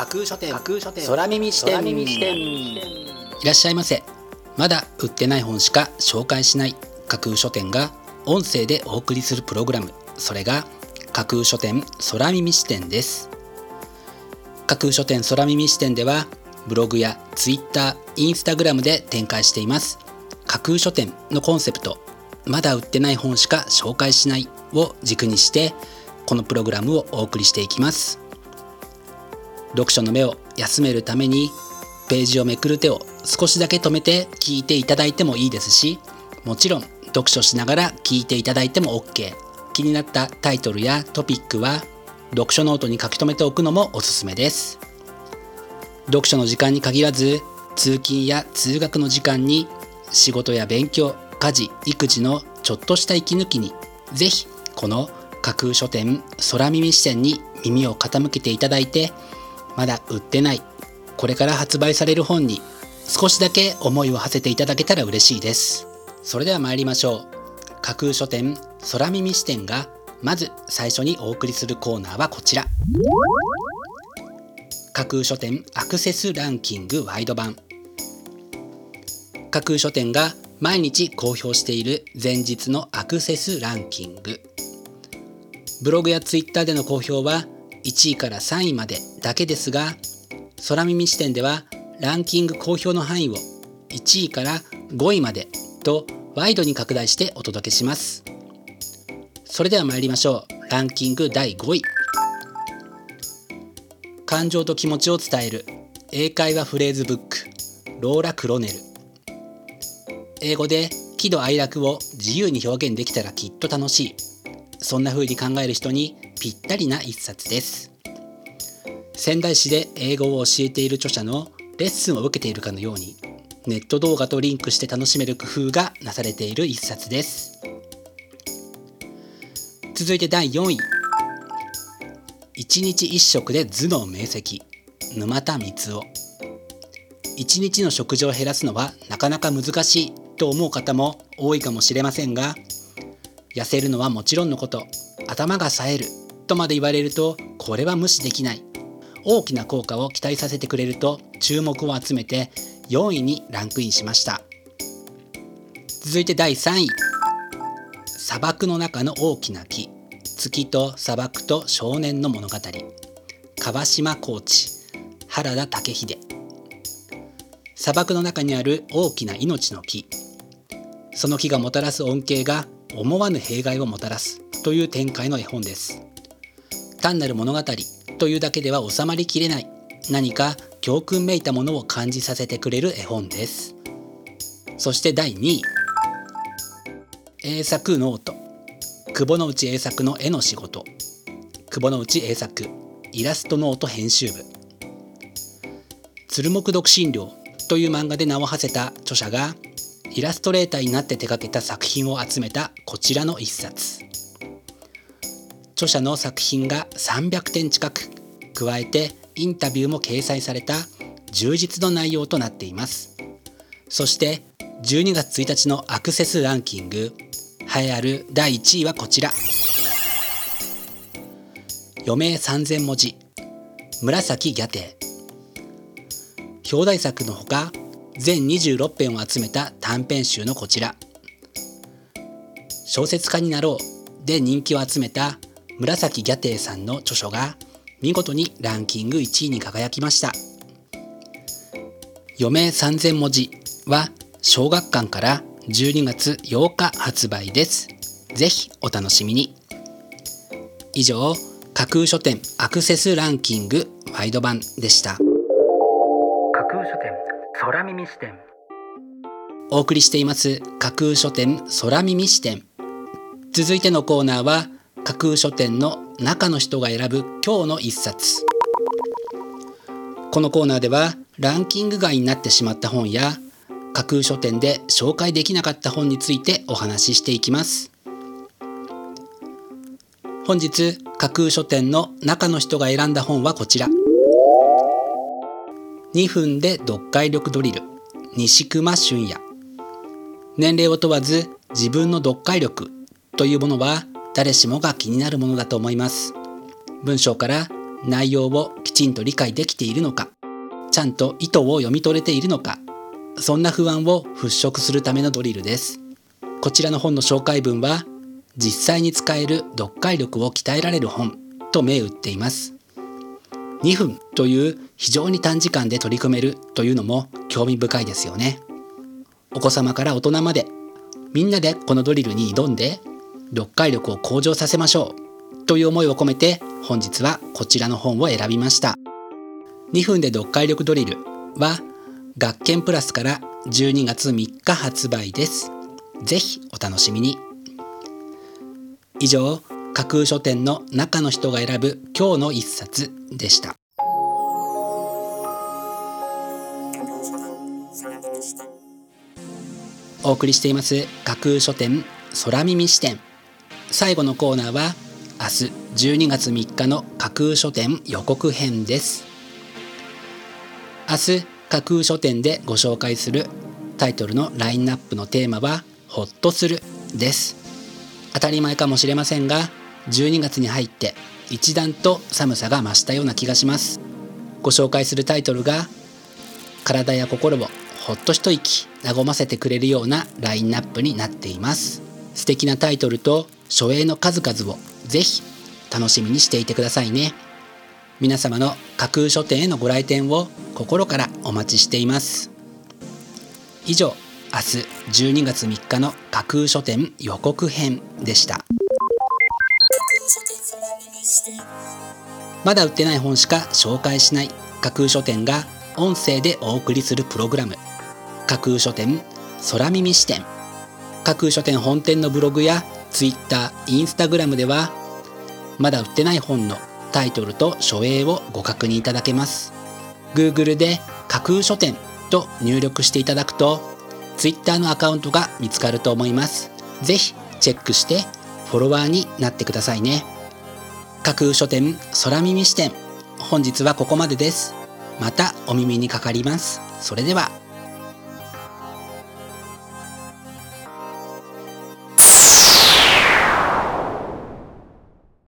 架空書店。架空書店。空耳視点。空耳視点。いらっしゃいませ。まだ売ってない本しか紹介しない架空書店が音声でお送りするプログラム。それが架空書店空耳視点です。架空書店空耳視点ではブログやツイッター、インスタグラムで展開しています。架空書店のコンセプトまだ売ってない本しか紹介しないを軸にしてこのプログラムをお送りしていきます読書の目を休めるためにページをめくる手を少しだけ止めて聞いていただいてもいいですしもちろん読書しながら聞いていただいても OK 気になったタイトルやトピックは読書ノートに書き留めておくのもおすすめです。読書の時間に限らず通勤や通学の時間に仕事や勉強家事育児のちょっとした息抜きにぜひこの架空書店空耳視点に耳を傾けていただいてまだ売ってない。これから発売される本に少しだけ思いを馳せていただけたら嬉しいです。それでは参りましょう。架空書店空耳視点がまず最初にお送りするコーナーはこちら。架空書店アクセスランキングワイド版。架空書店が毎日公表している前日のアクセスランキング。ブログやツイッターでの公表は1位から3位までだけですが空耳視点ではランキング公表の範囲を1位から5位までとワイドに拡大してお届けします。それでは参りましょう。ランキング第5位。感情と気持ちを伝える。英会話フレーズブック。ローラ・クロネル。英語で喜怒哀楽を自由に表現できたらきっと楽しい。そんな風に考える人にぴったりな一冊です。仙台市で英語を教えている著者のレッスンを受けているかのようにネット動画とリンクして楽しめる工夫がなされている一冊です。続いて第4位。一日一食で頭脳明晰。沼田光夫一日の食事を減らすのはなかなか難しいと思う方も多いかもしれませんが痩せるのはもちろんのこと。頭が冴える。とまで言われるとこれは無視できない。大きな効果を期待させてくれると注目を集めて4位にランクインしました。続いて第3位。砂漠の中の大きな木。月と砂漠と少年の物語。川島コーチ原田武秀砂漠の中にある大きな命の木。その木がもたらす恩恵が思わぬ弊害をもたらすという展開の絵本です。単なる物語というだけでは収まりきれない。何か教訓めいたものを感じさせてくれる絵本です。そして第2位。英策ノート。窪之内英策の絵の仕事。窪之内英策。イラストノート編集部。ツルモク独身寮という漫画で名を馳せた著者がイラストレーターになって手掛けた作品を集めたこちらの一冊。著者の作品が300点近く加えてインタビューも掲載された充実の内容となっています。そして12月1日のアクセスランキング栄えある第1位はこちら。余命3000文字紫ギャテ。表題作のほか全26編を集めた短編集のこちら。小説家になろう。で人気を集めた紫ギャテイさんの著書が見事にランキング1位に輝きました。余命3000文字は小学館から12月8日発売です。ぜひお楽しみに。以上架空書店アクセスランキングワイド版でした。空耳視点。お送りしています架空書店空耳視点。続いてのコーナーは架空書店の中の人が選ぶ今日の一冊。このコーナーではランキング外になってしまった本や架空書店で紹介できなかった本についてお話ししていきます。本日架空書店の中の人が選んだ本はこちら。2分で読解力ドリル。西熊俊也年齢を問わず自分の読解力というものは誰しもが気になるものだと思います。文章から内容をきちんと理解できているのか。ちゃんと意図を読み取れているのか。そんな不安を払拭するためのドリルです。こちらの本の紹介文は実際に使える読解力を鍛えられる本と銘打っています。2分という非常に短時間で取り組めるというのも興味深いですよね。お子様から大人までみんなでこのドリルに挑んで読解力を向上させましょうという思いを込めて本日はこちらの本を選びました。2分で読解力ドリルは学研プラスから12月3日発売です。ぜひお楽しみに。以上架空書店の中の人が選ぶ今日の一冊でした。お送りしています架空書店空耳視点。最後のコーナーは明日12月3日の架空書店予告編です。明日架空書店でご紹介するタイトルのラインナップのテーマはほっとするです。当たり前かもしれませんが12月に入って一段と寒さが増したような気がします。ご紹介するタイトルが体や心をほっと一息和ませてくれるようなラインナップになっています。素敵なタイトルと書影の数々をぜひ楽しみにしていてくださいね。皆様の架空書店へのご来店を心からお待ちしています。以上明日12月3日の架空書店予告編でした。まだ売ってない本しか紹介しない。架空書店が音声でお送りするプログラム。架空書店空耳視点。架空書店本店のブログや Twitter、Instagram ではまだ売ってない本のタイトルと書影をご確認いただけます。Google で架空書店と入力していただくと Twitter のアカウントが見つかると思います。ぜひチェックしてフォロワーになってくださいね。架空書店空耳視点。本日はここまでです。またお耳にかかります。それでは。